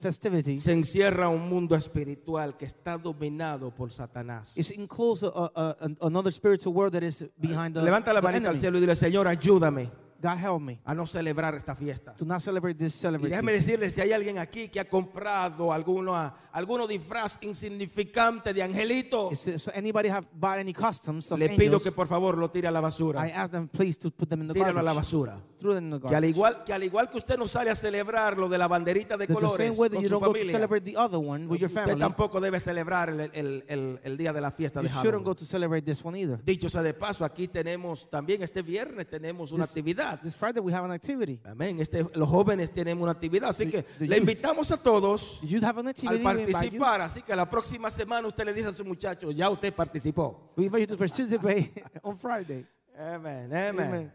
festivity se encierra un mundo espiritual que está dominado por Satanás. is enclosed a, a, a- another spiritual world that is behind the, Levanta la manita al cielo y dile, Señor, ayúdame God help me a no celebrar esta fiesta. to not celebrate this Y celebration. déjame decirle, si hay alguien aquí que ha comprado alguno, alguno disfraz insignificante de angelito, is anybody have bought any customs of le pido angels? que por favor lo tire a la I basura. ask them please to put them in the Tíralo a la garbage. basura. Throw them in the Que al, garbage. igual, que al igual que usted no sale a celebrar lo de la banderita de That colores same way that con you su don't go to familia, celebrate the other one with your usted family, tampoco debe celebrar el, el- el- el día de la fiesta you de shouldn't go Halloween. to celebrate this one either. Dicho sea de paso, aquí tenemos también este viernes tenemos una This- actividad. This Friday we have an activity. Amén. Este, los jóvenes tienen una actividad, así The- que the le youth. invitamos a todos you. participar. Así que la próxima semana usted le dice a su muchacho, ya usted participó. We invite you to participate on Friday. Amén, amén. Amen.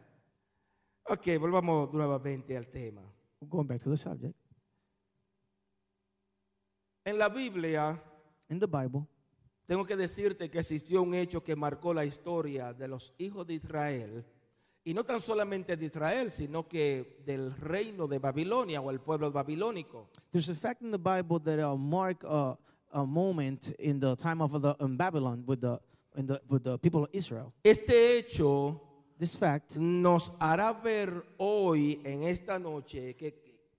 Ok, volvamos nuevamente al tema. Going back to the subject. En la Biblia, In the Bible, tengo que decirte que existió un hecho que marcó la historia de los hijos de Israel. Y no tan solamente de Israel, sino que del reino de Babilonia o el pueblo babilónico. There's a fact in the Bible that uh, mark uh, a moment in the time of the in Babylon with the in the with the people of Israel. Este hecho This fact nos hará ver hoy, en esta noche, que,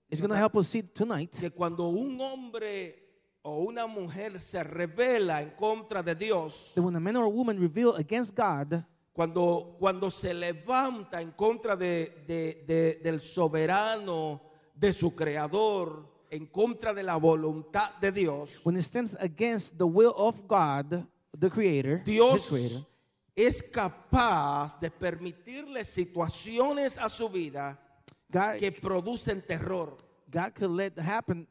is going to help us see tonight que cuando un hombre o una mujer se revela en contra de Dios, that when a man or a woman reveal against God, cuando, cuando se levanta en contra de, de- de- del soberano, de su creador, en contra de la voluntad de Dios, when it stands against the will of God, the Creator, Dios Creator, es capaz de permitirle situaciones a su vida God, que producen terror. God could let happen.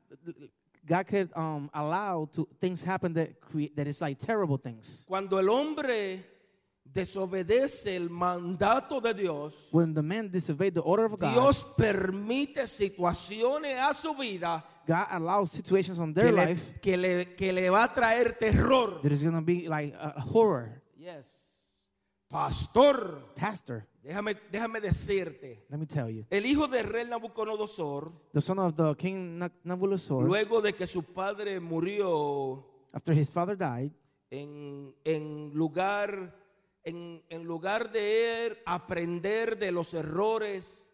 God could um, allow to things happen that create that is like terrible things. Cuando el hombre desobedece el mandato de Dios, When the man disobeyed the order of God, Dios permite situaciones a su vida God allows situations on que their le, life que le- que le va a traer terror. that is going to be like a a horror. Yes. Pastor, Pastor, déjame, déjame decirte, let me tell you, el hijo de rey Nabucodonosor, the son of the king Na- Nabucodonosor, luego de que su padre murió after his father died, en, en lugar, en, en lugar de él aprender de los errores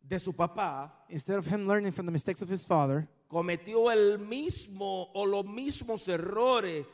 de su papá, instead of him learning from the mistakes of his father, cometió el mismo o los mismos errores.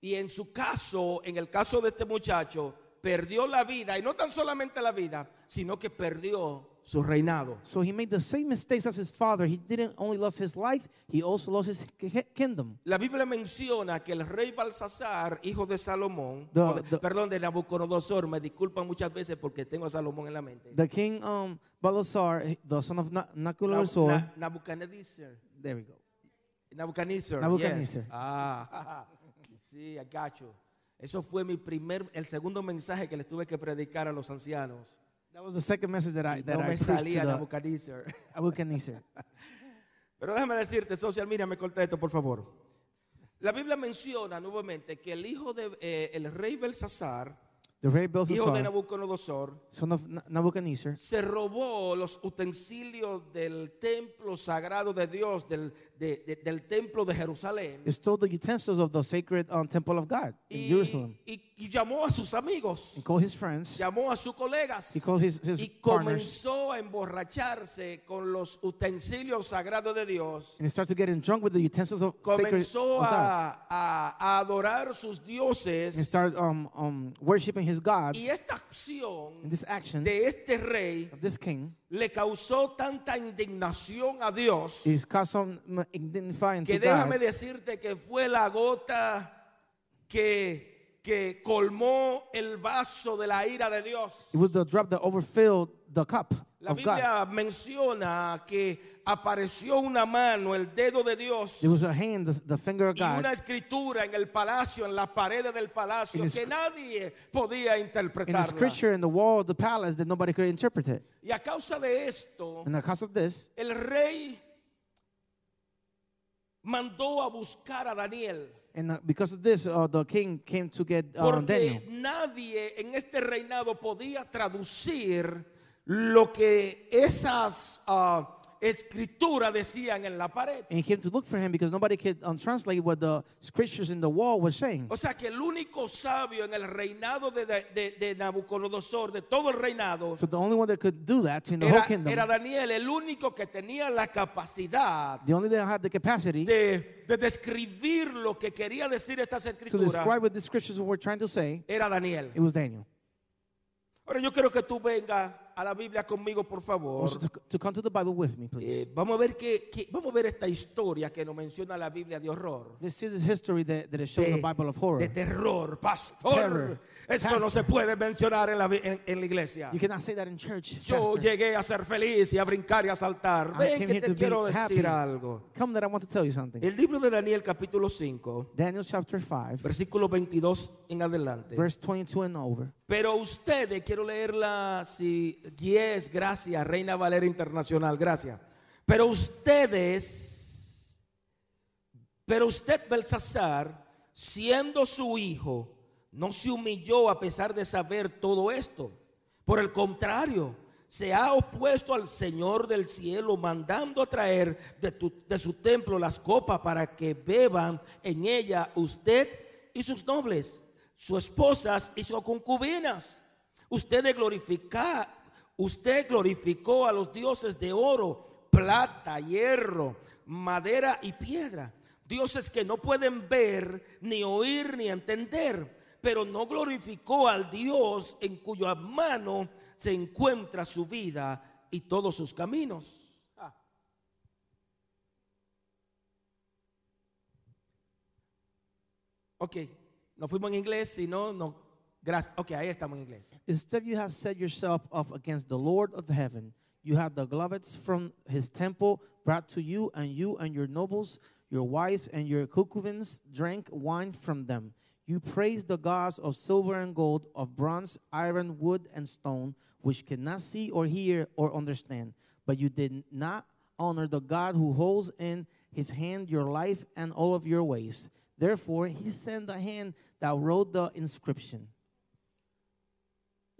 Y en su caso, en el caso de este muchacho, perdió la vida y no tan solamente la vida, sino que perdió su reinado. so he made the same mistakes as his father. He didn't only lost his life, he also lost his ki- kingdom. La Biblia menciona que el rey Balsasar, hijo de Salomón, The- o de- the- perdón, de Nabucodonosor, me disculpan muchas veces porque tengo a Salomón en la mente. The king um, Balasar, the son of Na- Nab- Nabucodonosor, Na- Nabucodonosor. there we go. Nabucodonosor. Nabucodonosor. yes. Ah, sí, I got you. Eso fue mi primer, el segundo mensaje que les tuve que predicar a los ancianos. That was the second message that I that No I me salía Nabucodonosor. Nebuchadnezzar. Pero déjame decirte, social media, me corta esto, por favor. La Biblia menciona nuevamente que el hijo de eh, el rey Belsasar, The rey hijo de Nabucodonosor, son of Na- Nebuchadnezzar, se robó los utensilios del templo sagrado de Dios, del, de- de- del templo de Jerusalén. stole the utensils of the sacred um, temple of God in Y, Jerusalem. y- y llamó a sus amigos, He called his friends. llamó a sus colegas He called his, his y partners. comenzó a emborracharse con los utensilios sagrados de Dios. And he started getting drunk with the utensils of sacred Comenzó of God. a, a- a adorar sus And he dioses. started um, um, worshiping his gods. Y esta acción this action de este rey of this king le causó tanta indignación a Dios is que déjame decirte que fue la gota que, que colmó el vaso de la ira de Dios. It was the drop that overfilled the cup. La God. Biblia menciona que apareció una mano, el dedo de Dios, There was a hand, the, the finger of y una God, escritura en el palacio, en las paredes del palacio, que nadie podía interpretar. scripture in the wall of the palace that nobody could interpret it. Y a causa de esto, And because of this, el rey mandó a buscar a Daniel. and uh, because of this, uh, the king came to get uh, Porque Daniel. nadie en este reinado podía traducir lo que esas ah, escrituras decían en la pared. And he came to look for him because nobody could um, translate what the scriptures in the wall was saying. O sea que el único sabio en el reinado de, de- de- de Nabucodonosor, de todo el reinado, So the only one that could do that in the whole era, kingdom, era Daniel, el único que tenía la capacidad the only that had the capacity de, de describir lo que quería decir estas to escrituras, describe what the scriptures were trying to say, era Daniel. it was Daniel. Ahora yo quiero que tú vengas a la Biblia conmigo, por favor. to, to come to the Bible with me, please. Eh, vamos a ver que, que- vamos a ver esta historia que nos menciona la Biblia de horror. This is history that, that is shown in De, the Bible of de horror. terror, pastor. Terror. Eso no Pastor. se puede mencionar en la, en- en la iglesia. You cannot say that in church. Yo pastor. llegué a ser feliz y a brincar y a saltar. I Ven que te to be quiero decir happy. algo. Come that I want to tell you something. El libro de Daniel capítulo 5, Daniel chapter 5, versículo 22 en adelante. verse 22 and over. Pero ustedes, quiero leerla si gracias, Reina Valera Internacional, gracias. Pero ustedes, pero usted, Belsasar, siendo su hijo, no se humilló a pesar de saber todo esto. Por el contrario, se ha opuesto al Señor del cielo, mandando a traer de, tu- de su templo las copas para que beban en ella usted y sus nobles, sus esposas y sus concubinas. Usted glorifica, usted glorificó a los dioses de oro, plata, hierro, madera y piedra. Dioses que no pueden ver, ni oír, ni entender. Pero no glorificó al Dios en cuya mano se encuentra su vida y todos sus caminos. Ah. Ok, no fuimos en inglés, sino no. Gracias. Ok, ahí estamos en inglés. Instead, you have set yourself up against the Lord of heaven. You have the gloves from his temple brought to you, and you and your nobles, your wives, and your concubines drank wine from them. You praised the gods of silver and gold, of bronze, iron, wood, and stone, which cannot see or hear or understand. But you did not honor the God who holds in his hand your life and all of your ways. Therefore, he sent the hand that wrote the inscription.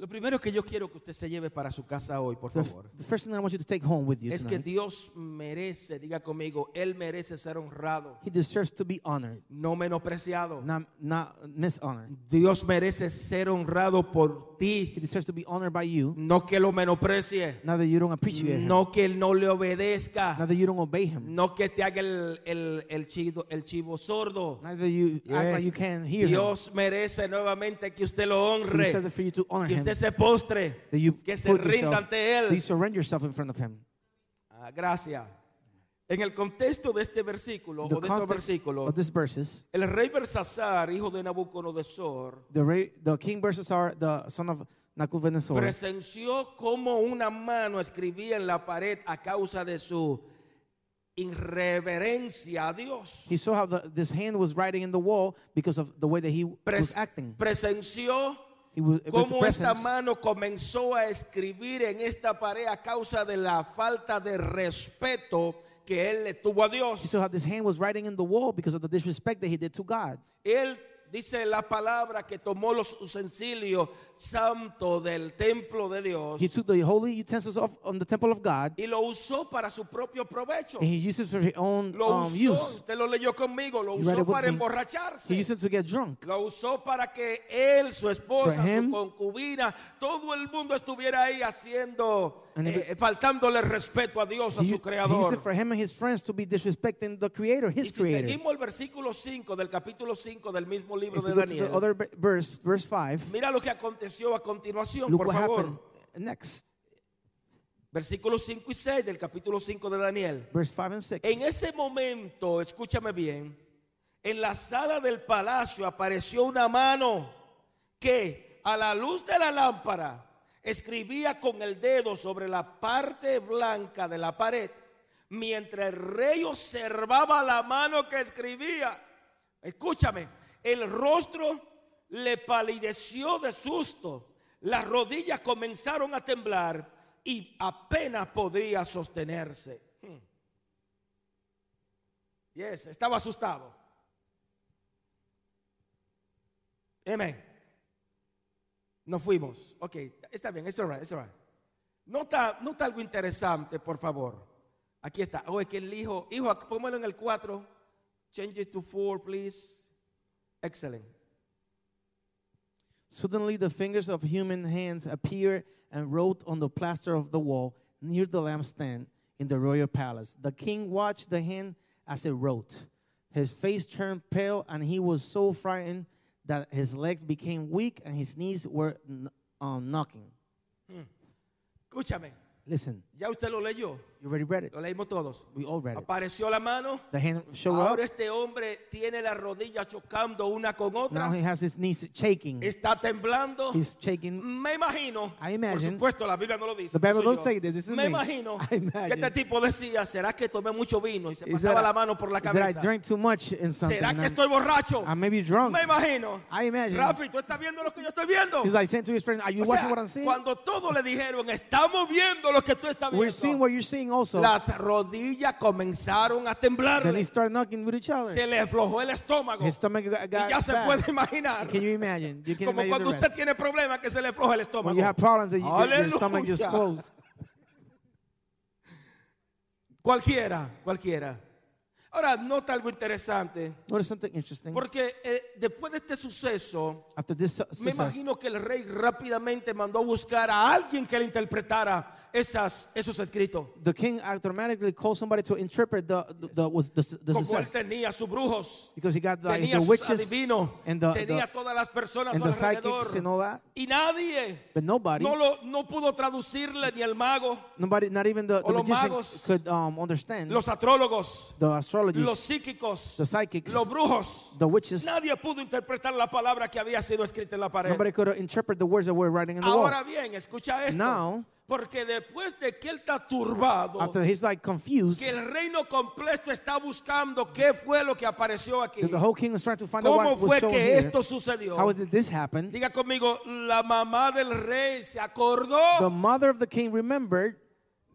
Lo primero que yo quiero que usted se lleve para su casa hoy, por The, favor, the first thing I want you to take home with you es que tonight, Dios merece, diga conmigo, Él merece ser honrado, he deserves to be honored, no menospreciado. not, not mishonored. Dios merece ser honrado por He ti, deserves to be honored by you, no que lo menosprecie, not that you don't appreciate him, no que Él no le obedezca, not that you don't obey him, no que te haga el, el, el chivo, el chivo sordo. not that you act like you can't hear him. Dios merece nuevamente que usted lo He honre, deserves for you to honor que him, usted se postre, that you que se rinda yourself, ante that you Él. surrender yourself in front of him. Ah, gracias. En el contexto de este versículo, The o de estos context versículos, of these verses, el rey Bersasar, hijo de Nabucodonosor, the, ra- the king are the son of Nabucodonosor. presenció como una mano escribía en la pared a causa de su irreverencia a Dios. He saw how the, this hand was writing in the wall because of the way that he was Pres- acting. presenció Cómo esta mano comenzó a escribir en esta pared a causa de la falta de respeto que él le tuvo a Dios. saw how this hand was writing in the wall because of the disrespect that he did to God. Él dice la palabra que tomó los utensilios santos del templo de Dios He took the holy utensils off on the temple of God y lo usó para su propio provecho. and he used it for his own Lo um, usó, use. usted lo leyó conmigo, lo You usó para me. He emborracharse. used it to get drunk. Lo usó para que él, su esposa, him. su concubina, todo el mundo estuviera ahí haciendo, eh, faltándole respeto a Dios, a He, su he used creador. it for him and his friends to be disrespecting the creator, Y his si creator. seguimos el versículo 5 del capítulo 5 del mismo libro If de to the Daniel, other b- verse, verse 5, mira lo que aconteció a continuación, look por what favor. happened next. Versículos 5 y 6 del capítulo 5 de Daniel. Verse 5 and 6. En ese momento, escúchame bien, en la sala del palacio apareció una mano que a la luz de la lámpara escribía con el dedo sobre la parte blanca de la pared, mientras el rey observaba la mano que escribía. Escúchame, el rostro le palideció de susto, las rodillas comenzaron a temblar y apenas podía sostenerse. Hmm. Yes, estaba asustado. Amén. Nos fuimos. Ok, está bien, está right, está right. Nota, nota algo interesante, por favor. Aquí está. Oh, es que el hijo, hijo, póngalo en el 4. Change it to 4, please. Excellent. Suddenly, the fingers of human hands appeared and wrote on the plaster of the wall near the lampstand in the royal palace. The king watched the hand as it wrote. His face turned pale, and he was so frightened that his legs became weak and his knees were um, knocking. Hmm. Escúchame. Listen. Ya usted lo leyó. You already read it. Lo leímos todos. We all read it. Apareció la mano. The hand showed Ahora up. este hombre tiene las rodillas chocando una con otra. Now he has his knees shaking. Está temblando. He's shaking. Me imagino, I por imagine- supuesto la Biblia no lo dice. The Bible don't say this, this is Me imagino I que imagine. este tipo decía, ¿será que tomé mucho vino y se Is pasaba that la I- mano por la Did I cabeza? drink too much in something? ¿Será que I'm- estoy borracho? I may be drunk. Me imagino. I imagine. Rafi, ¿tú estás viendo lo que yo estoy viendo? He's like saying to his friend, Are you O sea, watching what I'm seeing? cuando todos le dijeron, estamos viendo lo que tú estás We're seeing what you're seeing also. las rodillas comenzaron a temblar. Then he started knocking with each other. Se le aflojó el estómago. His stomach got, Y got ya se puede imaginar. Can you imagine? You can Como imagine cuando usted rest. tiene problemas que se le afloja el When estómago. you have problems that you, your, your stomach just closed. Cualquiera, cualquiera. Ahora, nota algo interesante. Notice something interesting. Porque eh, después de este suceso, After this su- me success, imagino que el rey rápidamente mandó a buscar a alguien que le interpretara esas, esos escritos. the king automatically called somebody to interpret the, the, the, was the, the Como él success. tenía sus brujos, Because he got like, tenía the sus witches adivinos, and the, tenía the, todas las personas and the alrededor. psychics and all that. Y nadie But nobody, no, lo, no pudo traducirle ni el mago, nobody, not even the, O the los magician magos, could um, understand los astrólogos, the astrologists, los psíquicos, the psychics, los brujos. the witches. Nadie pudo interpretar la palabra que había sido escrita en la pared. Nobody could interpret the words that were writing in the wall. Ahora bien, escucha esto. Now- porque después de que él está turbado, After he's like confused, que el reino completo está buscando qué fue lo que apareció aquí. the whole king was trying to find out ¿Cómo what was fue que here. esto sucedió? How did this happen? Diga conmigo, la mamá del rey se The acordó mother of the king remembered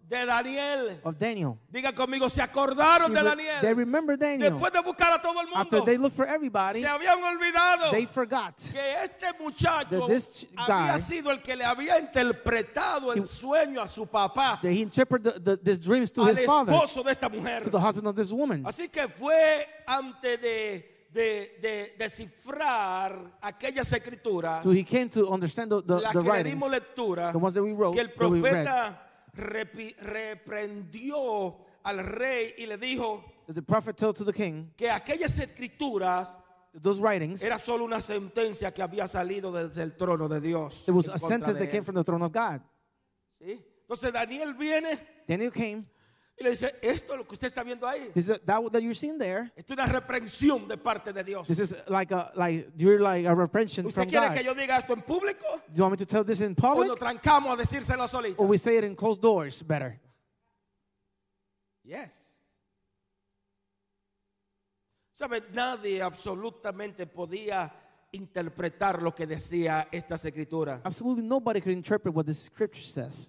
de Daniel. of Daniel. Diga conmigo, se acordaron de Daniel. They remember Daniel. Después de buscar a todo el After mundo, they looked for everybody, se habían olvidado they forgot que este muchacho this había sido el que le había interpretado el sueño a su papá, that he interpreted the, the, these dreams to al his father, esposo de esta mujer. to the husband of this woman. Así que fue antes de, de, de descifrar aquellas escrituras, So he came to understand the, the, la the que le dimos lectura, the ones that we wrote, que el profeta reprendió al rey y le dijo the prophet told to the king, que aquellas escrituras those writings, era solo una sentencia que había salido desde el trono de Dios. it was a sentence that came from the throne of God. ¿Sí? Entonces Daniel viene Daniel came. Y le dice, esto es lo que usted está viendo ahí. He said, that that you're seeing there, Esto es una reprensión de parte de Dios. this is like a like you're like a reprehension ¿Usted from quiere God. que yo diga esto en público? Do you want me to tell this in ¿O public, nos trancamos a decírselo solito? or we say it in closed doors better? Yes. ¿Sabe? Nadie absolutamente podía interpretar lo que decía estas escrituras. Absolutely nobody could interpret what this scripture says.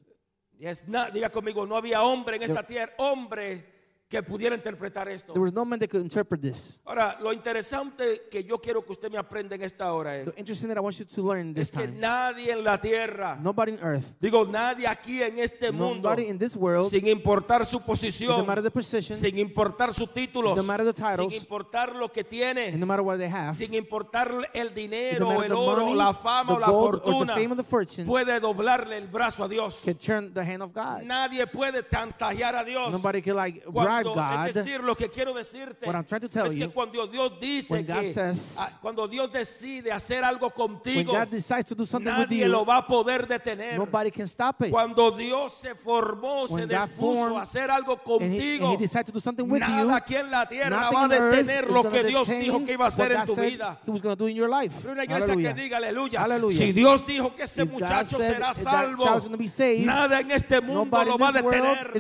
Na- diga conmigo, no había hombre en esta tierra, hombre que pudiera interpretar esto. There was no man that could interpret this. Ahora, lo interesante que yo quiero que usted me aprenda en esta hora es, The interesting that I want you to learn this es que time. nadie en la tierra, Nobody in earth, digo, nadie aquí en este mundo, nobody in this world, sin importar su posición, matter the position, sin importar sus títulos, It don't matter the titles. sin importar lo que tiene, and no matter what they have, sin importar el dinero, el oro, money, la fama o la the fortuna, fame or the fortune, puede doblarle el brazo a Dios. can turn the hand of God. Nadie puede chantajear a Dios Nobody can like cuando- es God, decir, lo que quiero decirte what I'm trying to tell es que you, cuando Dios dice when God que says- ah, cuando Dios decide hacer algo when contigo, God decides to do something with nadie lo you, va a poder detener. nobody can stop it. Cuando Dios se formó, se When God dispuso a hacer algo And he, contigo, and he to do something with you. nada aquí en la tierra va a detener lo que Dios dijo que iba a hacer en God tu vida. He was going to do in your life. Habrá una iglesia Hallelujah. que diga aleluya. Hallelujah. Si Dios dijo que ese If God muchacho said será salvo, saved, nada en este mundo lo va a detener.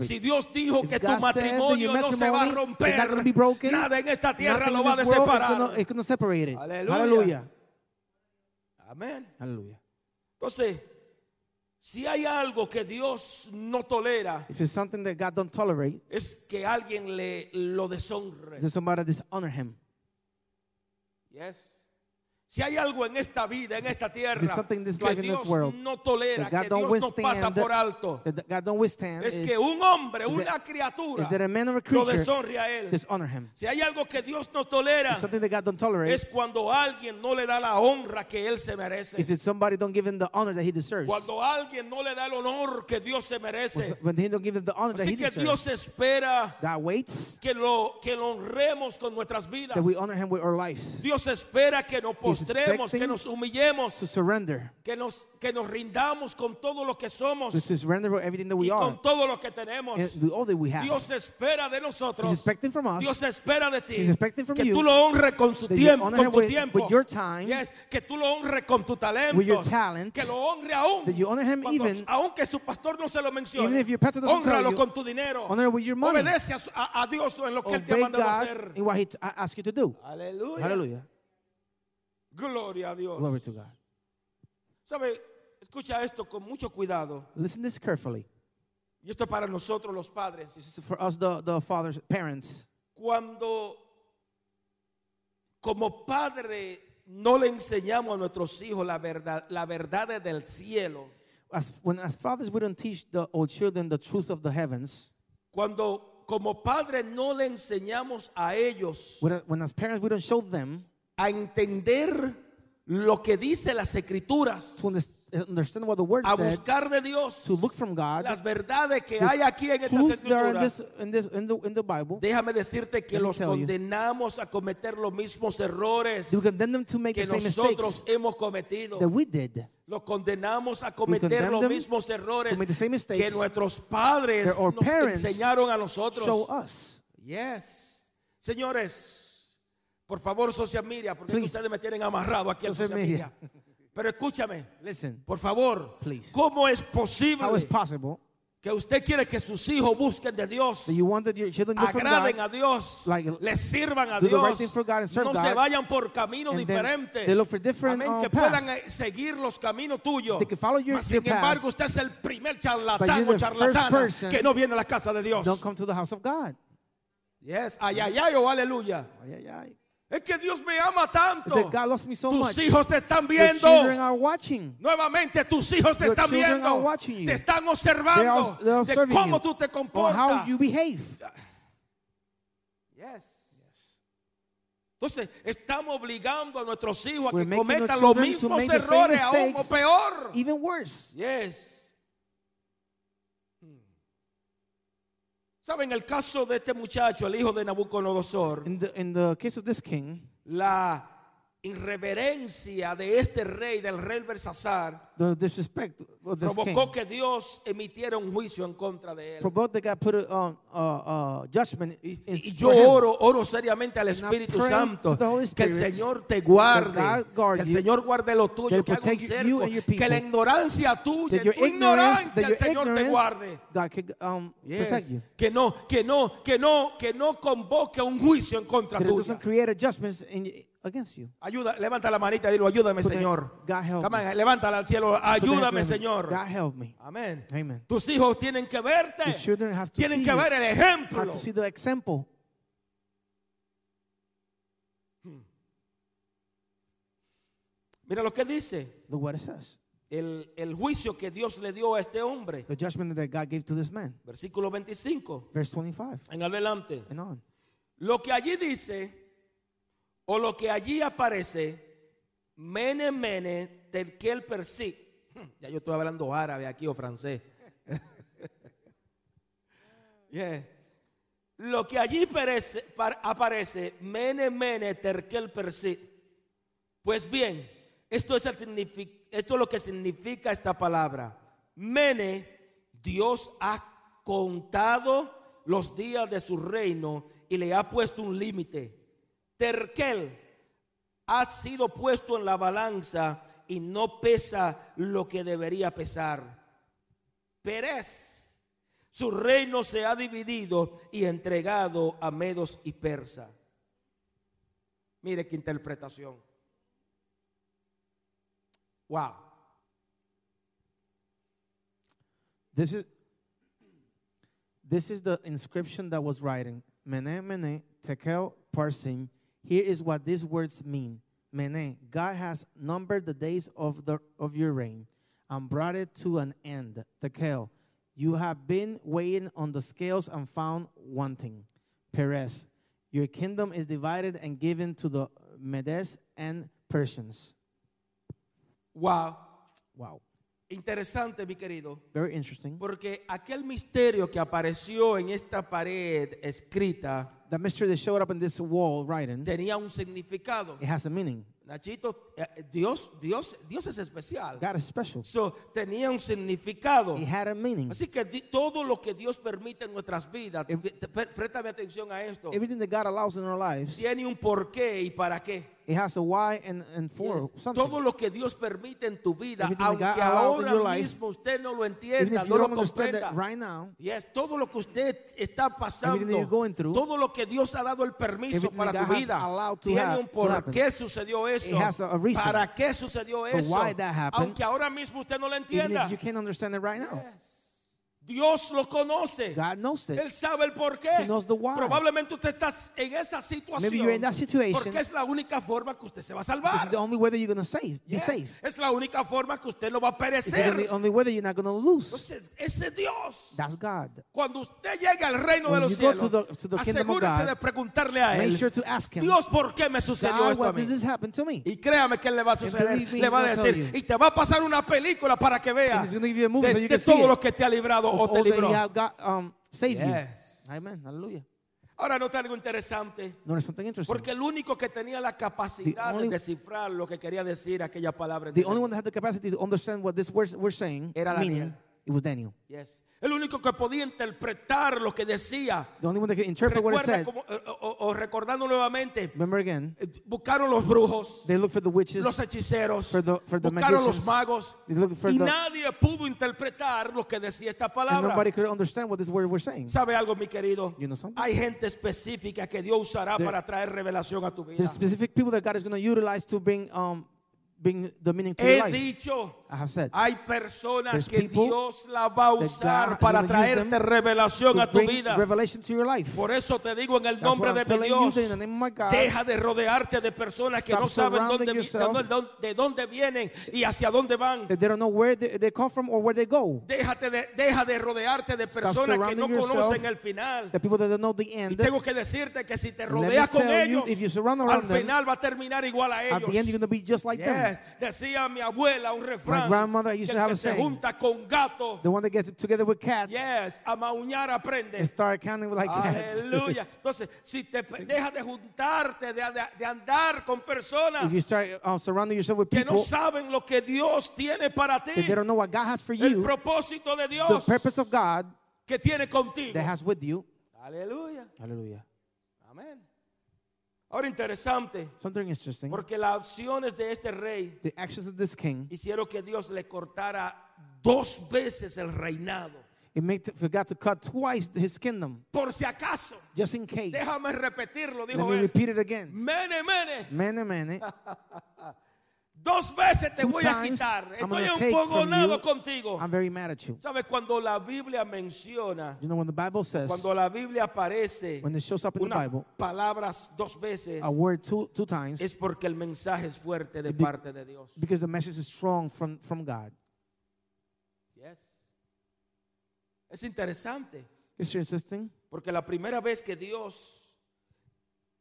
Si Dios dijo If que God matrimonio no se va a romper, nada en esta tierra lo va a separar. gonna, it's gonna separate it. Aleluya. Amén. Hallelujah. Entonces, si hay algo que Dios no tolera, If it's something that God don't tolerate, es que alguien le lo deshonre. then somebody dishonor him. Yes. Si hay algo en esta vida, en esta tierra, que Dios world, no tolera, que Dios no pasa por alto, es que un hombre, una that- criatura, lo deshonre a él. Si hay algo que Dios no tolera, tolerate, es cuando alguien no le da la honra que él se merece. if it's somebody don't give him the honor that he deserves, Cuando alguien no le da el honor que Dios se merece. when he don't give him the honor that Así que Dios espera que lo, que lo honremos con nuestras vidas. Dios espera que nos postremos, que nos humillemos, to surrender, que nos, que nos rindamos con todo lo que somos to surrender with everything that we y are, con todo lo que tenemos. and all that we have. Dios espera de He's nosotros. expecting from us Dios espera de ti He's expecting from que you tú lo honres con su tiempo, con tu with- tiempo. with your time, Yes, que tú lo honres con tu talento. with your talent, que lo honre aún. that you honor him Cuando- even- aunque su pastor no se lo mencione. even if your pastor doesn't tell Honralo you, con tu dinero. honor with your money. Obedece a, su- a- a Dios en lo que Él te ha Obey mandado a God hacer. in what he t- a- asks you to do. Aleluya. Gloria a Dios. Glory to God. ¿Sabe? Escucha esto con mucho cuidado. Listen this carefully. Y esto es para nosotros los padres. This is for us, the, the fathers, parents. Cuando como padre no le enseñamos a nuestros hijos la verdad, la verdad del cielo. As, when, as fathers, we don't teach the, our children the truth of the heavens. Cuando como padre no le enseñamos a ellos When, when as parents, we don't show them a entender lo que dice las escrituras, to unders- understand what the word a buscar de Dios to look from God, las verdades que hay aquí en estas in, escrituras. this, in, this, in, the, in the Bible, Déjame decirte que los tell you. condenamos a cometer los mismos errores que the same nosotros hemos cometido. that we did. Los condenamos a cometer los mismos errores que nuestros padres nos enseñaron a nosotros. Show us. Yes. Señores, por favor, social media, porque Please. ustedes me tienen amarrado aquí en Social social media. media. Pero escúchame, Listen, por favor, Please. ¿cómo es posible how is possible que usted quiere que sus hijos busquen de Dios? that you want that your children agraden a Dios, like, les sirvan a do the Dios, right thing for God and serve no God, se vayan por caminos diferentes, uh, que puedan eh, seguir los caminos tuyos. They can follow your- Mas, your sin path. embargo, usted es el primer charlatán o charlatana que no viene a la casa de Dios. don't come to the house of God. Yes, ay, ay, ay, o aleluya. Ay, ay, ay. Es que Dios me ama tanto. That God loves me so Tus much. hijos te están viendo. Nuevamente tus hijos te Your están viendo, te están They observando are, they are de cómo you tú te comportas. how you behave. Yes. Entonces, estamos obligando a nuestros hijos a que cometan los mismos errores, aún o peor. Even worse. Yes. ¿Saben el caso de este muchacho, el hijo de Nabucodonosor? In the, in the case of this king, La irreverencia de este rey, del rey Belsasar, provocó que Dios emitiera un juicio en contra de él. uh, uh, judgment Y, yo oro, oro seriamente al Espíritu Santo que el Señor te guarde, que el Señor guarde lo tuyo, que haga un cerco, que la ignorancia tuya, tu ignorancia, el Señor te guarde. Um. Que no, que no, que no, que no convoque un juicio en contra tuya. Against you. Ayuda, levanta la manita y dilo, ayúdame, Put Señor. God help Come me. on, levántala al cielo, ayúdame. Señor. God help me. Amén. Amen. Tus hijos tienen que verte. Have to Tienen see que you, ver el ejemplo. have to see the example. Mira lo que dice. Look what it says. El, el juicio que Dios le dio a este hombre. The judgment that God gave to this man. Versículo 25. Verse 25 En adelante. and on. Lo que allí dice, o lo que allí aparece, mene mene tekel persi. Ya yo estoy hablando árabe aquí o francés. Yeah. Lo que allí aparece, mene, mene, terkel, persi. Pues bien, esto es, el esto es lo que significa esta palabra. Mene, Dios ha contado los días de su reino y le ha puesto un límite. Terkel ha sido puesto en la balanza y no pesa lo que debería pesar. Pérez, su reino se ha dividido y entregado a medos y persa. Mire qué interpretación. Wow. This is this is the inscription that was writing. Mene mene tekel parsim. Here is what these words mean. Mene, God has numbered the days of the of your reign and brought it to an end. Tekel, you have been weighing on the scales and found wanting. Perez, your kingdom is divided and given to the Medes and Persians. Wow. Wow. Interesante, mi querido. Very interesting. Porque aquel misterio que apareció en esta pared escrita The mystery that showed up in this wall writing, tenía un significado. it has a meaning. Nachito, eh, Dios, Dios, Dios es especial. God is special. So, tenía un significado. It had a meaning. Así que di- todo lo que Dios permite en nuestras vidas, pre- préstame atención a esto, Everything that God allows in our lives, tiene un porqué y para qué. It has a why and, and for Yes. something. Todo lo que Dios permite en tu vida, Everything aunque God ahora life, mismo usted no lo entienda, no lo comprenda. right now, Yes, todo lo que usted está pasando, through, todo lo que Dios ha dado el permiso para tu vida, tiene have- un to por qué sucedió eso, a- a para qué sucedió eso, why that happened, aunque ahora mismo usted no lo even entienda. if you can't understand it right now. Yes. Dios lo conoce. God knows it. Él sabe el por qué. He knows the why. Probablemente usted está en esa situación. Maybe you're in that situation Porque es la única forma que usted se va a salvar. is the only way that you're going to save, be Yes. safe. Es la única forma que usted no va a It's the only, perecer. way that you're not going to lose. Entonces, ese Dios. That's God. Cuando usted llegue al reino de When los you go cielos, to the- to the kingdom of asegúrese God, de preguntarle a Make él, sure to ask Him, Dios, ¿por qué me sucedió God, esto a what mí? did this happen to me? Y créame que él le va a suceder. me, Le va a decir, y te va a pasar una película para que veas a de, de todo lo que te ha librado O te libró. Got, um, saved you. Yes. Amen. Hallelujah. Ahora nota algo interesante. Notice something interesting. Porque el único que tenía la capacidad only- de descifrar lo que quería decir aquella palabra. The only one that had the capacity to understand what this words were saying, Era meaning, Daniel. it was Daniel. Yes. El único que podía interpretar lo que decía. The only one that could interpret what it said. como- eh, o, o- o recordando nuevamente, Remember again, eh, buscaron los brujos, they looked for the witches, los hechiceros, for the- for the buscaron los magicians. magos they looked for y the, nadie pudo interpretar lo que decía esta and palabra. nobody could understand what this word were saying. ¿Sabe algo, mi querido? You know something? Hay gente específica que Dios usará There- para traer revelación a tu vida. There's specific people that God is going to utilize to bring, um, the to He life. dicho, I have said. hay personas que Dios la va a usar para traerte revelación a tu vida. revelation to your life. Por eso te digo en el That's nombre de mi Dios, God. deja de rodearte de personas que no saben dónde, de, yourself. dónde, de dónde vienen y hacia dónde van. They don't know where they, they come from or where they go. Déjate de, deja de rodearte de personas que no conocen el final. The people that don't know the Y end. tengo que decirte que si te rodeas con you, ellos, if you surround al around them, final va a terminar igual a At ellos. the end, you're going to be just like them. Decía mi abuela un refrán. grandmother used to el have que a se saying. junta con gato. The one that gets together with cats Yes, a mauñar aprende. and start counting like cats. Aleluya. Entonces, si te dejas de juntarte, de, de- de andar con personas if you start uh, surrounding yourself with que no people saben lo que Dios tiene para ti, they don't know what God has for el you, propósito de the Dios purpose of God que tiene contigo. that has with you. Aleluya. Hallelujah. Amén. Ahora interesante, Something interesting. porque las acciones de este rey The actions of this king, hicieron que Dios le cortara dos veces el reinado. it made forgot to cut twice his kingdom, Por si acaso, just in case. déjame repetirlo, Let dijo me él. repeat it again. Mene, mene, Mene, mene. dos veces te Two voy a times quitar. I'm Estoy gonna take from enfogonado you. contigo. I'm very mad at you. ¿Sabes? Cuando la Biblia menciona, You know, when the Bible says, cuando la Biblia aparece when it shows up in the unas Bible, palabras dos veces, a word two, two times, es porque el mensaje es fuerte de Be- parte de Dios. because the message is strong from, from God. Yes. Es interesante, It's interesting porque la primera vez que Dios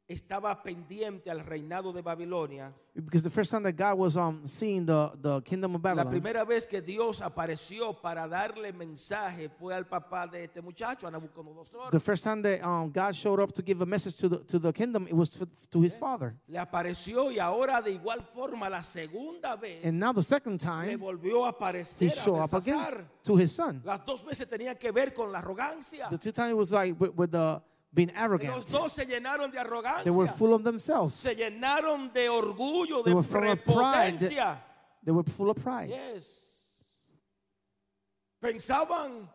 estaba pendiente al reinado de Babilonia, Because the first time that God was um, seeing the, the kingdom of la Babylon, primera vez que Dios apareció para darle mensaje fue al papá de este muchacho, a Nabucodonosor. the first time that um, God showed up to give a message to the, to the kingdom, it was to, to his father. Le apareció y ahora de igual forma la segunda vez And now the second le time, volvió a he aparecer showed a up again to his son. Las dos veces tenían que ver con la arrogancia. The two times it was like with, with the being Los arrogant. dos se llenaron de They were arrogancia. full of themselves. Se llenaron de orgullo, They de were full of pride. prepotencia. They were full of pride. Yes. Pensaban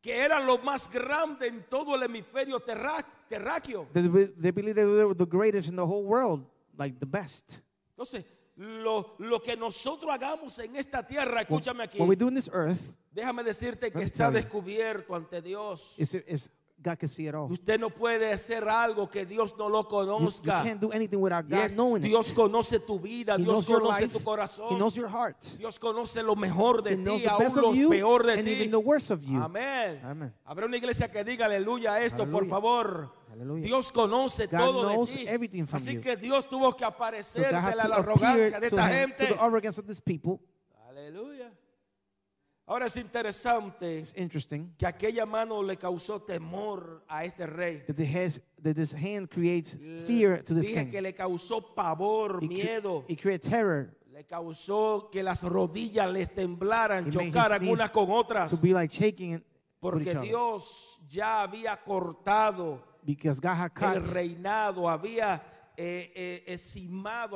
que eran lo más grande en todo el hemisferio terráqueo. They, they believed they were the greatest in the whole world, like the best. Entonces, lo, lo que nosotros hagamos en esta tierra, escúchame aquí, What we do in this earth déjame decirte que me está tell you. descubierto ante Dios. is, is God can see it all. Usted no puede hacer algo que Dios no lo You, you conozca. can't do anything without God Yes, knowing Dios it. conoce tu vida, He Dios conoce life. tu He corazón, knows your heart. Dios conoce lo mejor de He ti, the aún you peor de ti. even the worst of you. Amén. Amen. Habrá una iglesia que diga aleluya a esto, por favor. Aleluya. Dios conoce God todo knows de ti. everything from Así you. que Dios tuvo que So aparecerse had a la arrogancia de esta him, gente. Aleluya. Ahora es interesante It's interesting que aquella mano le causó temor a este rey. that, the that this hand creates fear to this Dije king. que le causó pavor, It, cre- miedo. it creates terror Le causó que las rodillas les temblaran, It made his chocaran knees unas con otras. to be like shaking it with each Porque other. Dios ya había cortado Because God had el cut, reinado, había eh, eh,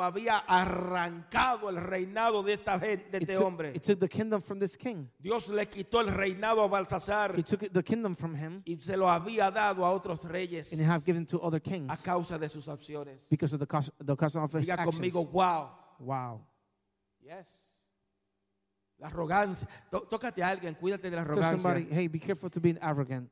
había arrancado el reinado de, esta gente, de este took, hombre. took the kingdom from this king. Dios le quitó el reinado a Balsasar He took it- the kingdom from him y se lo había dado a otros reyes and have given to other a kings causa de sus acciones. because of the cause, the custom of his Diga actions. conmigo, wow. Wow. Yes. La arrogancia. Tó- tócate a alguien, cuídate de la Tell somebody, arrogancia. hey, be careful to being arrogant.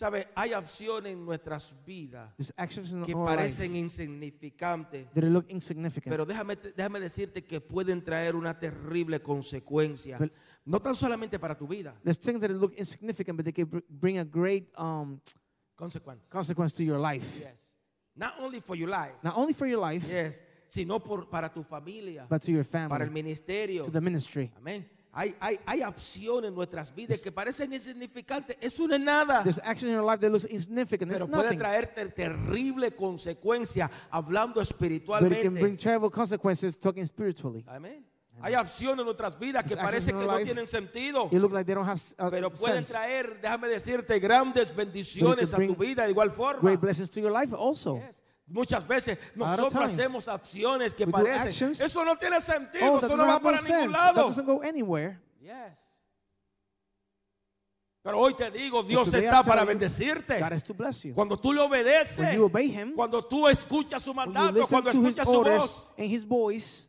Sabe, hay opciones en nuestras vidas These actions in que our life, parecen insignificantes, look insignificant. pero déjame, déjame decirte que pueden traer una terrible consecuencia. But- No tan solamente para tu vida, There's things that look insignificant, but they can br- bring a great um, consecuencia. consequence to your life. Yes. Not only for your life, Not only for your life, yes, sino por, para tu familia, but to your para el family, ministerio. to the ministry. Amén. Hay, hay, hay opciones en nuestras vidas que parecen insignificantes. Eso no es nada. There's action in your life that looks insignificant. It's Pero puede nothing. traer ter- terrible consecuencia hablando But it can bring espiritualmente. terrible consequences talking spiritually. Amén. Hay opciones en nuestras vidas que There's parece que in no our life. tienen sentido. It look like they don't have uh, Pero pueden sense. traer, déjame decirte, grandes bendiciones a bring tu vida de igual forma. Great blessings to your life also. Yes. Muchas veces nosotros times, hacemos acciones que parecen, actions- eso no tiene sentido, Oh, eso no doesn't va para ningún sense. That lado. go anywhere. Yes. Pero hoy te digo, Dios está para bendecirte. God is to bless you. Cuando tú le obedeces, When you obey Him, cuando tú escuchas su mandato, cuando escuchas su voz. and His voice,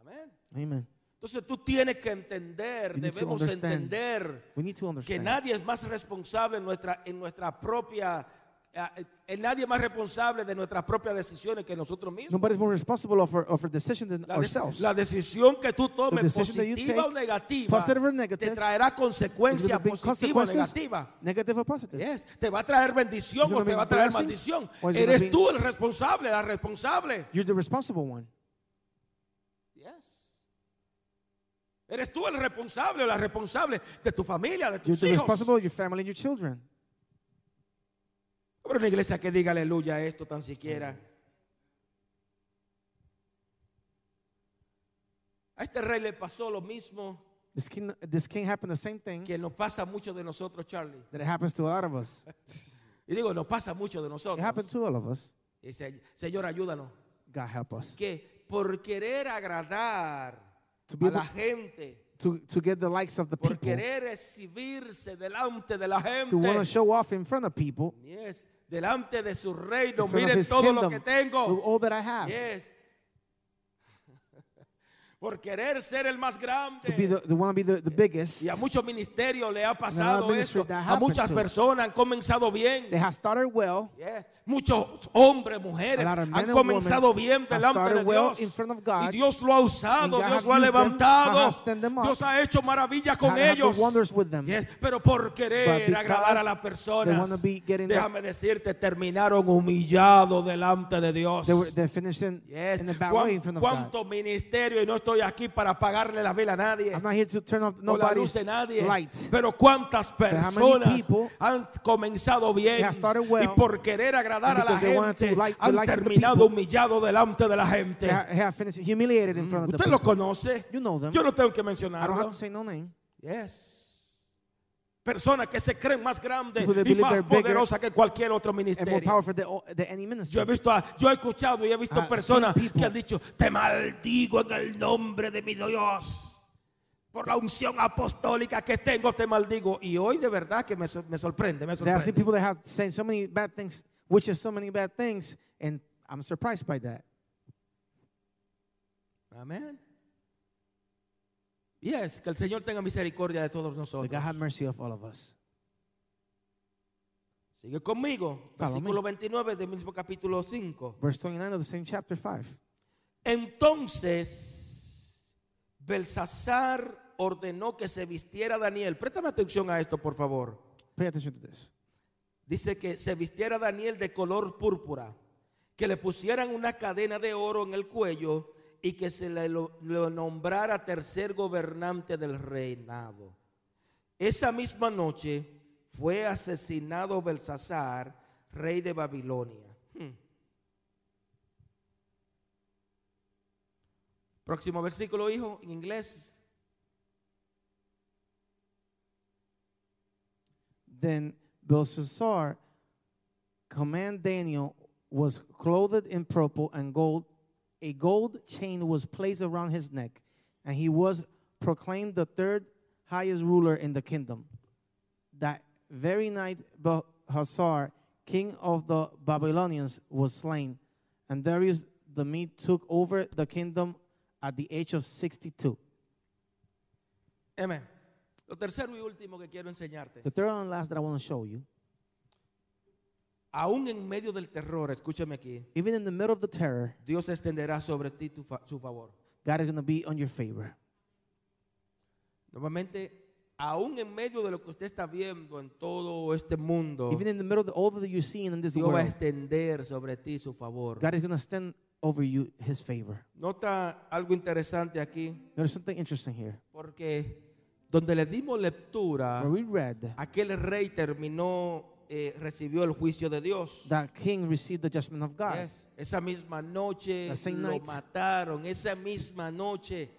Amén. Amen. Entonces tú tienes que entender, debemos entender que nadie es más responsable en nuestra, en nuestra propia, eh, eh, nadie es más responsable de nuestras propias decisiones que nosotros mismos. Nobody's more responsible of our, of our decisions than La, ourselves. la decisión que tú tomes, positiva o negativa, positive or te negative, traerá It's consecuencias positivas o negativas. negative or positive. Yes. Te va a traer bendición o te va a traer maldición. Eres tú el responsable, la responsable. You're the responsible one. Yes. Eres tú el responsable o la responsable de tu familia, de You're tus the hijos. responsible of your family and your children. Habrá una iglesia que diga aleluya a esto tan siquiera. A este rey le pasó lo mismo This king, this king happened the same thing que nos pasa mucho de nosotros, Charlie. that it happens to a lot of us. Y digo, nos pasa mucho de It nosotros. happened to all of us. Y dice, Señor, ayúdanos. God help us. Que por querer agradar To a la gente, to, to get the likes of the por people, querer exhibirse delante de la to want to gente, show off in front of people, yes, delante de su reino, miren todo lo kingdom, que look tengo. all that I have, Yes. Por querer ser el más grande. to be the, want to be the, the biggest. Y a muchos ministerios le ha pasado eso. A muchas personas han comenzado bien. They have started well, Yes. Muchos hombres, mujeres han comenzado bien delante de Dios. in front of God, y Dios lo ha usado, Dios lo ha levantado. Dios ha hecho maravillas con ellos. Pero por querer agradar a las personas, déjame decirte, terminaron humillados delante de Dios. They were they finished in, Yes. in a bad ¿Cuán- way in front of God. ¿Cuánto ministerio? Y no estoy aquí para pagarle la vela a nadie. O la luz de nadie. Pero cuántas personas han comenzado bien y por querer agradar a and la gente like han terminado people, humillados delante de la gente. Usted lo conoce. You know them. Yo no tengo que mencionarlo. no. Yes. Personas que se creen más grandes y más poderosas que cualquier otro ministerio. than, than. Yo he visto, a- yo he escuchado y he visto I've personas que han dicho, te maldigo en el nombre de mi Dios. Por la unción apostólica que tengo, te maldigo. Y hoy de verdad que me, me sorprende, me There are some sorprende. people that have said so many bad things, which is so many bad things, and I'm surprised by that. Amén. Yes, que el Señor tenga misericordia de todos nosotros. God have mercy of all of us. Sigue conmigo. Follow Versículo 29 del mismo capítulo 5. Verse 29 of the same chapter 5. Entonces, Belsasar ordenó que se vistiera Daniel. Préstame atención a esto, por favor. Pay attention to this. Dice que se vistiera Daniel de color púrpura, que le pusieran una cadena de oro en el cuello y que se le lo, nombrara tercer gobernante del reinado. Esa misma noche fue asesinado Belsasar, rey de Babilonia. Hmm. Próximo versículo, hijo, en inglés. Then Belshazzar, command Daniel, was clothed in purple and gold. A gold chain was placed around his neck, and he was proclaimed the third highest ruler in the kingdom. That very night, Belshazzar, king of the Babylonians, was slain, and Darius the Mede took over the kingdom at the age of 62. Amén. Lo tercero y último que quiero enseñarte. The third and last that I want to show you, Aún en medio del terror, escúchame aquí, even in the middle of the terror, Dios extenderá sobre ti tu fa- su favor. God is going to be on your favor. Normalmente, aún en medio de lo que usted está viendo en todo este mundo, Even in the middle of the, all that you're seeing in this Dios va a world, extender sobre ti su favor. God is going to stand over you His favor. Nota algo interesante aquí, There's something interesting here. porque donde le dimos lectura, we read aquel rey terminó, eh, recibió el juicio de Dios. that king received the judgment of God. Yes. Esa misma noche lo night. mataron, esa misma noche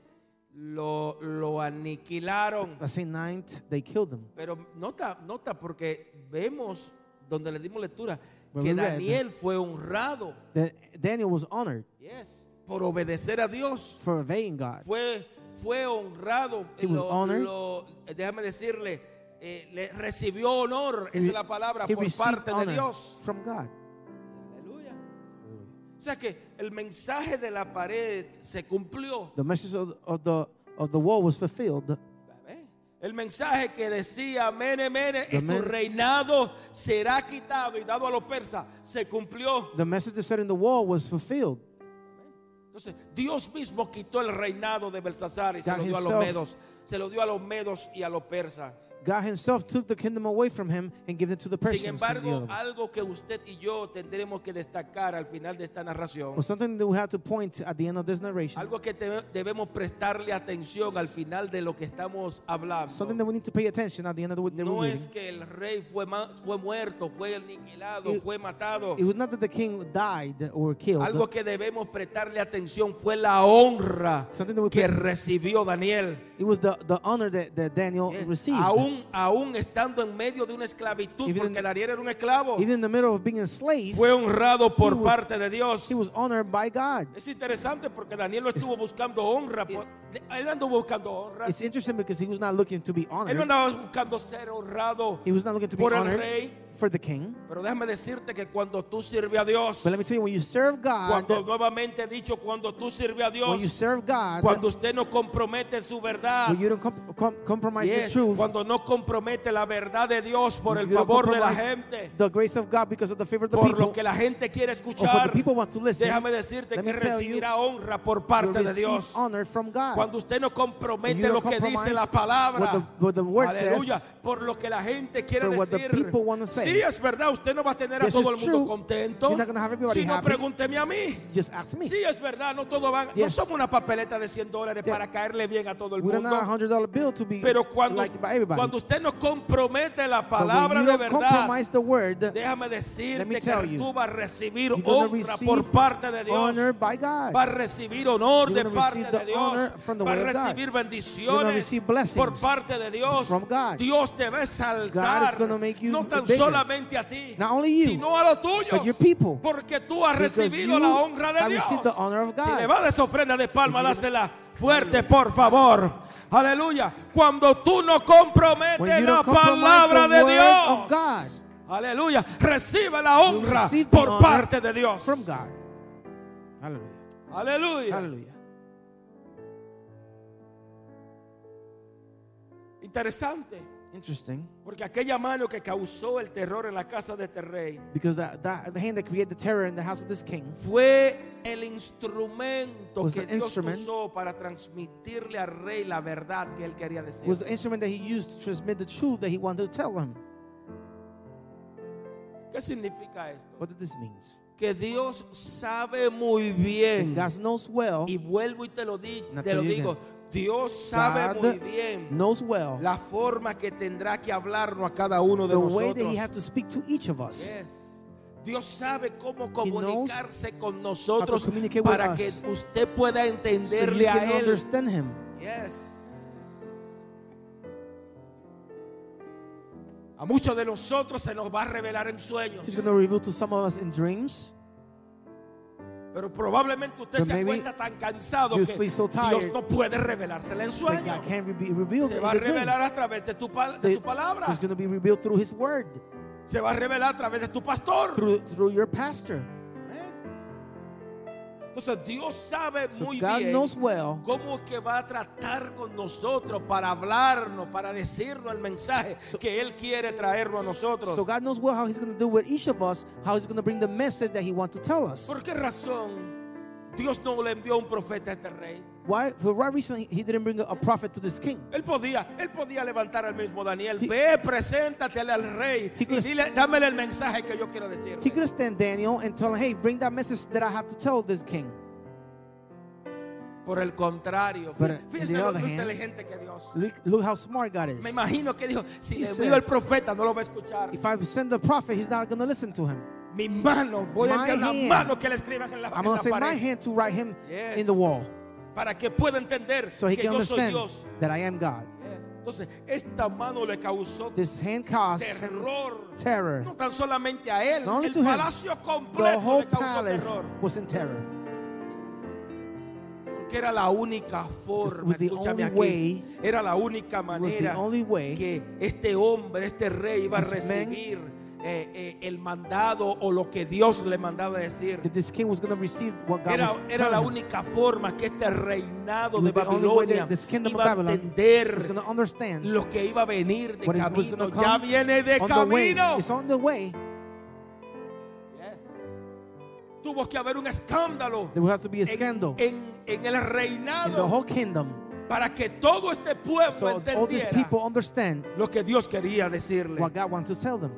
lo, lo aniquilaron. The same night they killed him. Pero nota, nota porque vemos donde le dimos lectura When que read- Daniel fue honrado Daniel was honored yes, por obedecer a Dios. for obeying God. Fue, fue honrado. Honored. lo- déjame decirle, eh, le recibió honor, esa es la palabra, por parte de Dios. from God. Aleluya. O sea que el mensaje de la pared se cumplió. The message of, of the of the wall was fulfilled. El mensaje que decía, mene, mene, es tu reinado será quitado y dado a los persas, se cumplió. The message that said in the wall was fulfilled. Entonces, Dios mismo quitó el reinado de Belsasar y se lo dio a los medos. Se lo dio a los medos y a los persas. God Himself took the kingdom away from him and gave it to the Sin and the embargo, algo que usted y yo tendremos que destacar al final de esta narración, Well, something that we have to point at the end of this narration. algo que debemos prestarle atención al final de lo que estamos hablando. Something that we need to pay attention at the end of the, the No reading. es que el rey fue, fue muerto, fue aniquilado, It- fue matado. It was not that the king died or killed. Algo que debemos prestarle atención fue la honra que recibió Daniel. It was the, the honor that, that Daniel Yes. received. Aún, aún estando en medio de una esclavitud, Even porque in- Daniel era un esclavo, Even in the middle of being a slave, fue honrado por He was- parte de Dios. he was honored by God. Es interesante porque Daniel no estuvo buscando honra. él no anduvo buscando honra. It's interesting because he was not looking to be Él no honored. andaba buscando ser honrado He was not looking to be por el rey. For the king. Pero déjame decirte que cuando tú sirves a Dios, But let me tell you, when you serve God, cuando nuevamente he dicho, cuando tú sirves a when you Dios, serve God, cuando usted no compromete su verdad, when you don't com- com- compromise yes, your truth, cuando no compromete la verdad de Dios por el favor de la gente, the grace of God because of the favor of the por people, lo que la gente quiere for the escuchar, people want to listen, déjame decirte que recibirá honra por parte de Dios. honor from God. Cuando usted no compromete lo que dice la palabra, what the- what the word aleluya, says, por lo que la gente quiere decir. Sí, es verdad, usted no va a tener a This todo el mundo true. contento. You're not gonna have everybody Si no, happy. pregúnteme a mí. Just ask me. Sí, es verdad, no todo van, no Yes. somos una papeleta de 100 dólares Yeah. para caerle bien a todo el We don't mundo. have a hundred dollar bill to be Pero cuando, liked by everybody. cuando usted no compromete la But when palabra you de don't verdad, compromise the word, déjame me decirte tell que you, tú vas a recibir you're gonna honra receive por parte de Dios. honor by God. Va a recibir honor You're de gonna parte receive de the Dios. honor from the Va a way of God. recibir You're gonna bendiciones receive blessings por parte de Dios. from God. Dios te va a God is exaltar. gonna make you No tan bigger. Solamente a ti, Not only you, sino a los tuyos. but your people. Porque tú has recibido la honra de Dios. received the honor of Si le va a esa ofrenda de palma, dásela fuerte, por favor. Aleluya. Cuando tú no comprometes la palabra de Dios. Aleluya. Recibe la honra por parte de Dios. from God. Hallelujah. Aleluya. Hallelujah. Interesante. Interesting. Porque aquella mano que causó el terror en la casa de este rey Because that, that the hand that created the terror in the house of this king fue el instrumento Was que the Dios instrument- usó para transmitirle al rey la verdad que él quería decir. was the instrument that he used to transmit the truth that he wanted to tell him. ¿Qué significa esto? What did this mean? Que Dios sabe muy bien. God knows well, Y vuelvo y te lo, di- te lo digo. Dios sabe God muy bien knows well la forma que tendrá que hablarnos a cada uno de the way that nosotros. he had to speak to each of us. Yes. Dios sabe cómo comunicarse con nosotros para que usted pueda So entenderle a can Él. understand him. Yes. A muchos de nosotros se nos va a revelar en sueños, He's going to reveal to some of us in dreams. Pero probablemente usted But se acuesta tan cansado que so Dios no puede revelársela en revealed Se va a revelar a través de, tu de su palabra. He's going to be revealed through his word, Se va a revelar a través de tu pastor. through, through your pastor. Entonces Dios sabe So muy God bien well cómo es que va a tratar con nosotros para hablarnos, para decirnos el mensaje que Él quiere traernos a nosotros. So God knows well how He's going to do with each of us, how He's going to bring the message that He wants to tell us. ¿Por qué razón Dios no le envió un profeta a este rey? Why? For what reason He didn't bring a, a prophet to this king? Él podía, él podía levantar al mismo Daniel. He- Ve, preséntate al rey y could- dile, dámele el mensaje que yo quiero decir. He could stand Daniel and tell him, "Hey, bring that message that I have to tell this king." Por el contrario, But, fí- on the lo inteligente que Dios. Look, look how smart God is. Me imagino que dijo, si He le said, al profeta no lo va a escuchar. If I send the prophet, he's not going to listen to him. Mi mano, voy a My enviar la mano que le escriban en la, I'm going to send my hand to write him Yes. in the wall, Para que pueda entender so he que can yo soy Dios. that I am God. Entonces, esta mano le causó This hand caused him terror. terror. No tan solamente a él, Not el him, palacio The completo whole le causó terror. was in terror. Porque era la única forma, escúchame aquí, way- era la única manera way que este hombre, este rey iba a recibir eh, eh, el mandado o lo que Dios le mandaba decir. That this king was going to receive what God Era, was era la única forma que este reinado de Babilonia iba a entender was understand lo que iba a venir de camino. Ya viene de on the way. camino. It's on the way. Yes. Tuvo que haber un escándalo There have to be a en- scandal en, en el in the reinado whole kingdom, para que todo este pueblo so entendiera lo que Dios quería decirle. what God wants to tell them.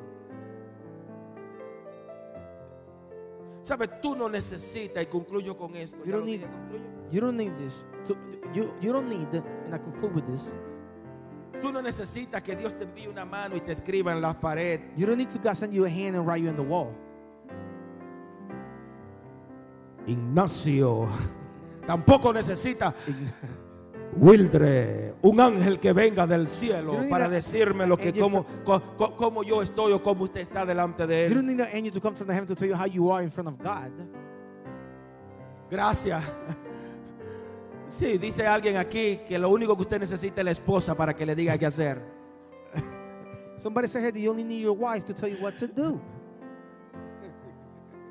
Sabes, tú no necesitas, y concluyo con esto. You don't need-. You don't need this. To, you you don't need, and I conclude with this. Tú no necesitas que Dios te envíe una mano y te escriba en la pared. You don't need to God send you a hand and write you in the wall. Ignacio. Tampoco necesita Wildre, un ángel que venga del cielo You para decirme lo que angel cómo, co- co- cómo yo estoy o cómo usted está delante de You él. don't need an angel to come from the heaven to tell you how you are in front of God. Gracias. Sí, dice alguien aquí que lo único que usted necesita es la esposa para que le diga qué hacer. Somebody said here that you only need your wife to tell you what to do.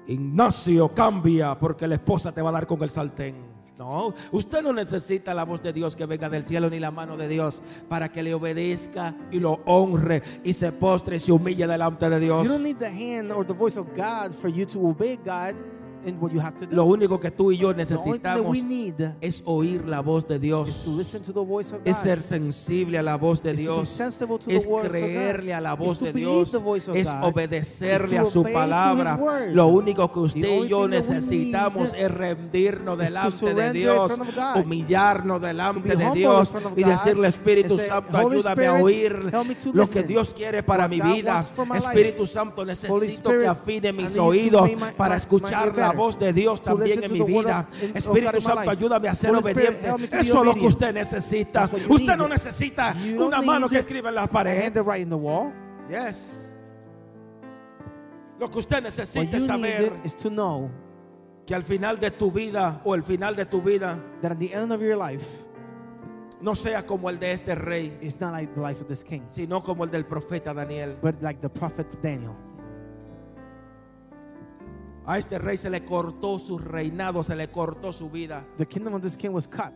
Ignacio, cambia porque la esposa te va a dar con el sartén. No, usted no necesita la voz de Dios que venga del cielo ni la mano de Dios para que le obedezca y lo honre y se postre y se humille delante de Dios. You don't need the hand or the voice of God for you to obey God in what you have to do. Lo único que tú y yo necesitamos es oír la voz de is Dios, to listen to the voice of es ser sensible a la voz de is to be Dios, es creerle a la voz de Dios, es obedecerle a su palabra. Lo único que usted y yo necesitamos es rendirnos delante de Dios, humillarnos delante de Dios y decirle Espíritu Santo, "Holy ayúdame a oír lo que Dios quiere para mi vida. Espíritu Santo, necesito que afine mis oídos para escuchar la. Voz de Dios también en mi vida. Espíritu Santo, ayúdame a ser obediente. Eso es lo que usted necesita. Usted no necesita una mano que escriba en la pared. Yes. Lo que usted necesita es saber is to know que al final de tu vida o el final de tu vida that at the end of your life, no sea como el de este rey, it's not like the life of this king, sino como el del profeta Daniel. but like the prophet Daniel. A este rey se le cortó su reinado, se le cortó su vida. The kingdom of this king was cut,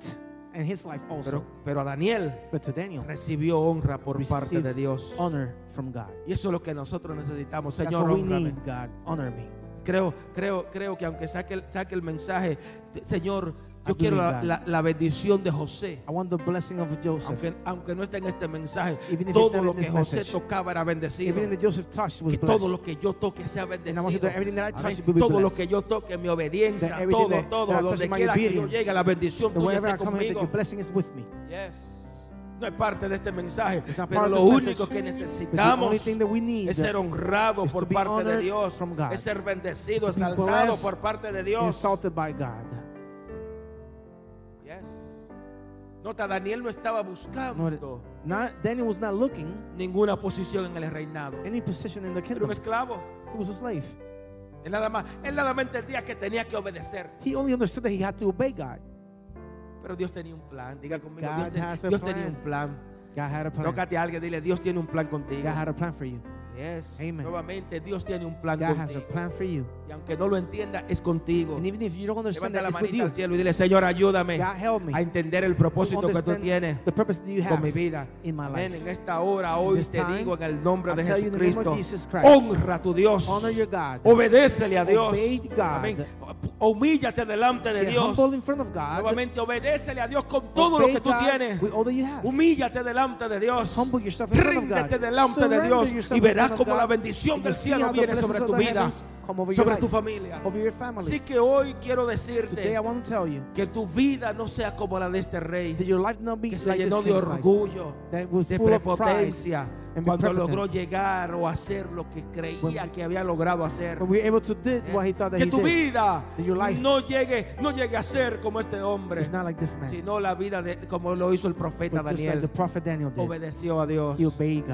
and his life also. Pero, pero a Daniel but to Daniel, recibió honra por parte de Dios. honor from God. Y eso es lo que nosotros necesitamos. That's Señor, we need, God. Honor me. Creo, creo, creo que aunque saque, el- saque el mensaje, Señor, yo quiero la, la- la bendición de José. I want the blessing of Joseph. Aunque, aunque no esté en este mensaje, Even if todo lo que José message. tocaba era bendecido. That Joseph touched was Que todo lo que yo toque sea And I bendecido. everything that I Amén. touch will be Todo lo que yo toque, mi obediencia, That todo, that- todo, that donde quiera que yo llegue, la bendición That tuya esté that conmigo. your blessing is with me. Yes. No es parte de este mensaje, pero lo único que necesitamos that es ser honrado por parte de Dios, es ser bendecido, exaltado por parte de Dios. Yes. Nota, Daniel no estaba buscando Not, Daniel was not looking ninguna posición en el reinado. any position in the Era kingdom. un esclavo. He was a slave. Él nada más, él nada más entendía que tenía que obedecer. He only understood that he had to obey God. Pero Dios tenía un plan. Diga conmigo, God Dios, ten- Dios tenía un plan. God had a plan. Tócate a alguien, dile, Dios tiene un plan contigo. God had a plan for you. Yes. Amen. Nuevamente, Dios tiene un plan God has a contigo. plan for you. Y aunque no lo entienda, es contigo. And even if you don't understand Levanta that, la it's with manita you. al cielo y dile, Señor, ayúdame God help me a entender el to propósito que tú understand tienes the purpose that you con have mi vida. in my Amén. life. En esta hora, hoy this te time, digo en el nombre de tell you in the name of Jesucristo, Jesus Christ, honra a tu Dios. honor your God. Obedécele a Dios. Obey God. Amén. Humíllate delante de Get Dios. humble in front of God. Nuevamente, obedécele a Dios con todo lo Obey que tú God tienes. with all that you have. Humíllate delante de Dios. Humble yourself in front of God. Ríndete delante de Surrender Dios yourself y in verás como la bendición del cielo viene sobre tu vida, sobre tu familia. Así que hoy quiero decirte que tu vida no sea como la de este rey que se llenó de orgullo, de prepotencia cuando logró llegar o hacer lo que creía que había logrado hacer. Que tu vida no llegue, no llegue a ser como este hombre, sino la vida de como lo hizo el profeta Daniel. Obedeció a Dios,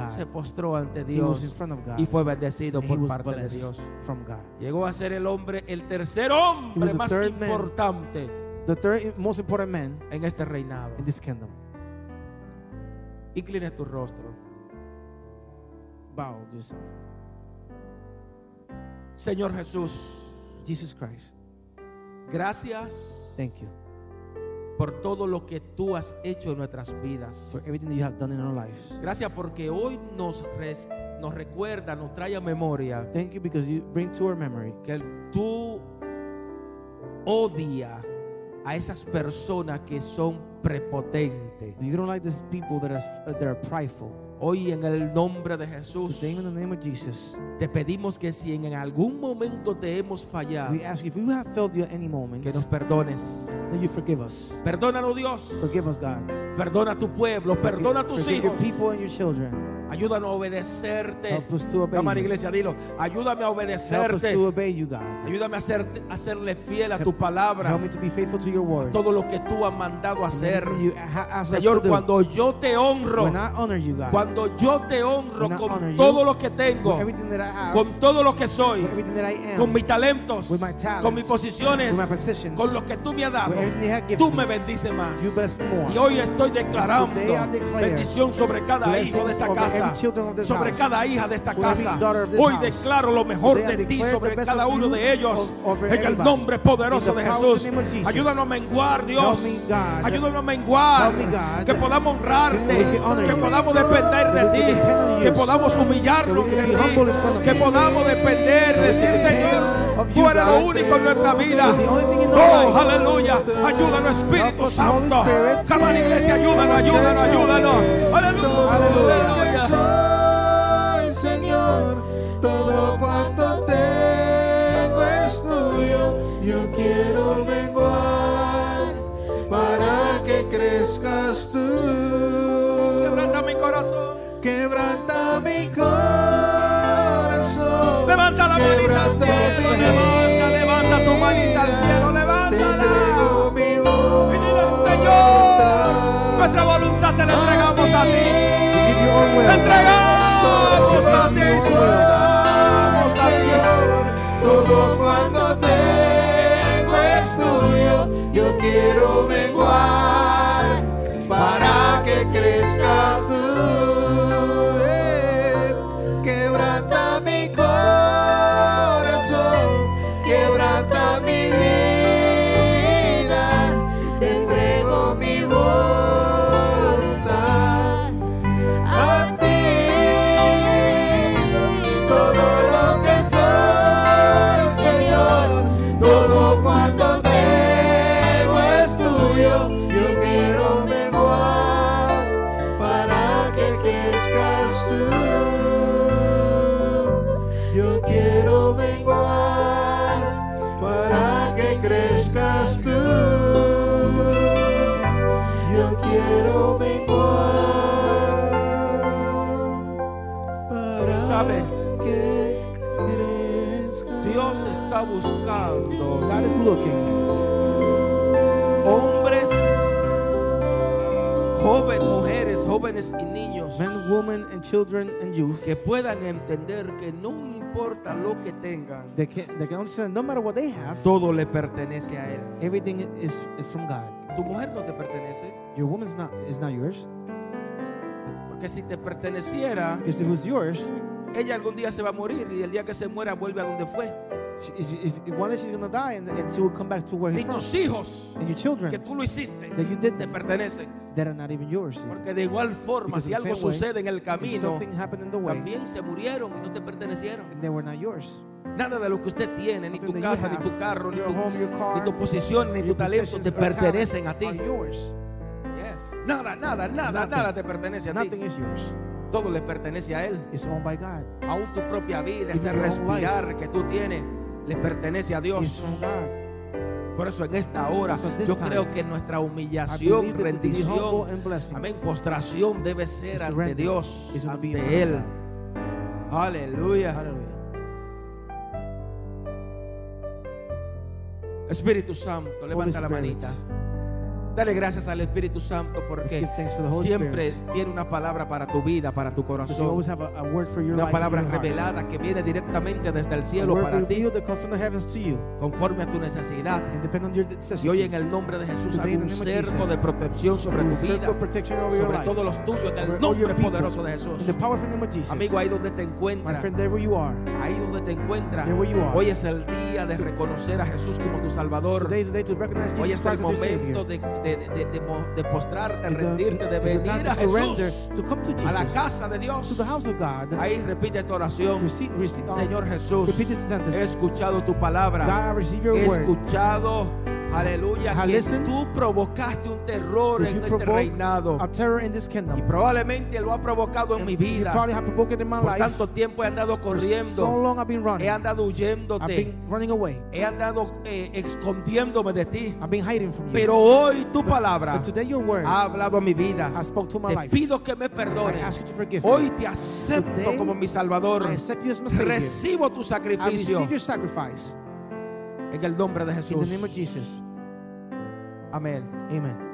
se postró ante Dios y fue bendecido por parte de Dios. from God. Llegó a ser el hombre, el tercer hombre más importante The third most important man en este reinado. in this kingdom. Inclina tu rostro. Bow yourself. Señor Jesús, Jesus Christ, gracias thank you por todo lo que tú has hecho en nuestras vidas. for everything that you have done in our lives. Gracias porque hoy nos, res- nos recuerda, nos trae a memoria Thank you because you bring to our memory que tú odias a esas personas que son prepotentes. you don't like these people that are, that are prideful. Hoy en el nombre de Jesús Today, in the name of Jesus, te pedimos que si en algún momento te hemos fallado, we ask you if we have failed you at any moment, que nos perdones. that you forgive us. Perdónanos Dios, Forgive us, God. perdona a tu pueblo, perdona a tus your hijos. people and your children. Ayúdanos a obedecerte. Help us to obey Cámara you. iglesia, dilo. Ayúdame a Help us obedecerte. to obey you, God. Ayúdame a, ser, a serle fiel a Help- tu palabra. Help me to be faithful to your word. Todo lo que tú has mandado a hacer. you Señor, cuando yo te honro, When I honor you, God, Cuando yo te honro con you, todo lo que tengo, have, con todo lo que soy, am, con mis talentos, talents, con mis posiciones, con lo que tú me has dado, tú me, bendices más. Y hoy estoy declarando bendición sobre cada hijo de esta casa, sobre house, cada hija de esta casa. Hoy house. declaro lo mejor Today de ti sobre cada uno de ellos. En el nombre poderoso de Jesús. Ayúdanos a menguar, Dios. Ayúdanos a menguar. Que podamos honrarte. Que podamos depender de ti. Que you. podamos humillarnos de ti. Que podamos depender, decir Señor, tú eres lo único en nuestra vida. Oh, aleluya. Ayúdanos, Espíritu Santo. On, iglesia, ayúdanos, ayúdanos, ayúdanos. Aleluya. Aleluya. soy, Señor, todo cuanto tengo es tuyo. Yo quiero Quebranta mi corazón. Levanta la manita al cielo. Levanta, levanta tu manita al cielo. Levántala. mi voz. Y dile, Señor, nuestra voluntad te la entregamos a ti. Te entregamos a ti. Entregamos a ti. Todo cuanto tengo es tuyo. Yo quiero menguar Yo quiero menguar para que crezcas tú. Yo quiero menguar para que crezcas tú. Yo quiero menguar para ¿Sabe? que crezcas. Dios está buscando God is looking. Jóvenes, mujeres, jóvenes y niños Men, women, and children and youth. que puedan entender que no importa lo que tengan, They can, they can understand no matter what they have, todo le pertenece a Él. everything is, is from God. Tu mujer no te pertenece, Your woman is not, is not yours. porque si te perteneciera, Because if it was yours, ella algún día se va a morir y el día que se muera vuelve a donde fue. she, if one day she's going to die and, and she will come back to where Ni he's from. tus hijos And your children que tú lo hiciste that you did te pertenecen. that are not even yours. Porque de igual forma, Because si algo same way, sucede en el camino, way, también se murieron y no te pertenecieron. and they were not yours. Nada de lo que usted tiene, ni tu casa, ni tu carro, ni tu, home, car, ni tu posición, ni tu talento te pertenecen a ti. Yes. Nada, nada, nada, Nothing. nada te pertenece a ti. Nothing is yours. Todo le pertenece a Él. It's owned by God. Aún tu propia vida, ese respirar que tú tienes, le pertenece a Dios. Por eso en esta hora, So yo time, creo que nuestra humillación, rendición, amén, postración debe ser ante. Dios, ante Él. Aleluya. Espíritu Santo, Holy levanta la Spirit. manita. Dale gracias al Espíritu Santo porque siempre Spirit. tiene una palabra para tu vida, para tu corazón. a, a Una palabra revelada que viene directamente desde el cielo para ti, conforme a tu necesidad. Y hoy en el nombre de Jesús hay un cerco de protección sobre tu vida, sobre todos los tuyos, en el nombre poderoso de Jesús. Amigo, ahí donde te encuentras, ahí donde te encuentras, hoy es el día de reconocer a Jesús como tu Salvador. Hoy es el momento de, de, de, de postrarte, rendirte, de venir a Jesús, to come to a la casa de to Dios. the house of God. Ahí repite esta oración. Señor Jesús, this sentence. he escuchado tu palabra. He escuchado, aleluya, I que listen. tú provocaste un terror en este reinado. a terror in this Y kingdom. probablemente lo ha provocado en mi vida. probably have in my Por life. tanto tiempo he andado For so corriendo. long I've been running. He andado I've huyéndote. been running away. He andado eh, escondiéndome de ti. I've been hiding from you. Pero hoy tu palabra But today your word ha hablado a mi vida. has spoke to my Te life. pido que me I perdones. ask you to forgive Hoy te acepto Today, como mi Salvador. I accept you as my Savior. Recibo tu I sacrificio receive your sacrifice. En el nombre de In Jesús. the name of Jesus. Amén. Amen.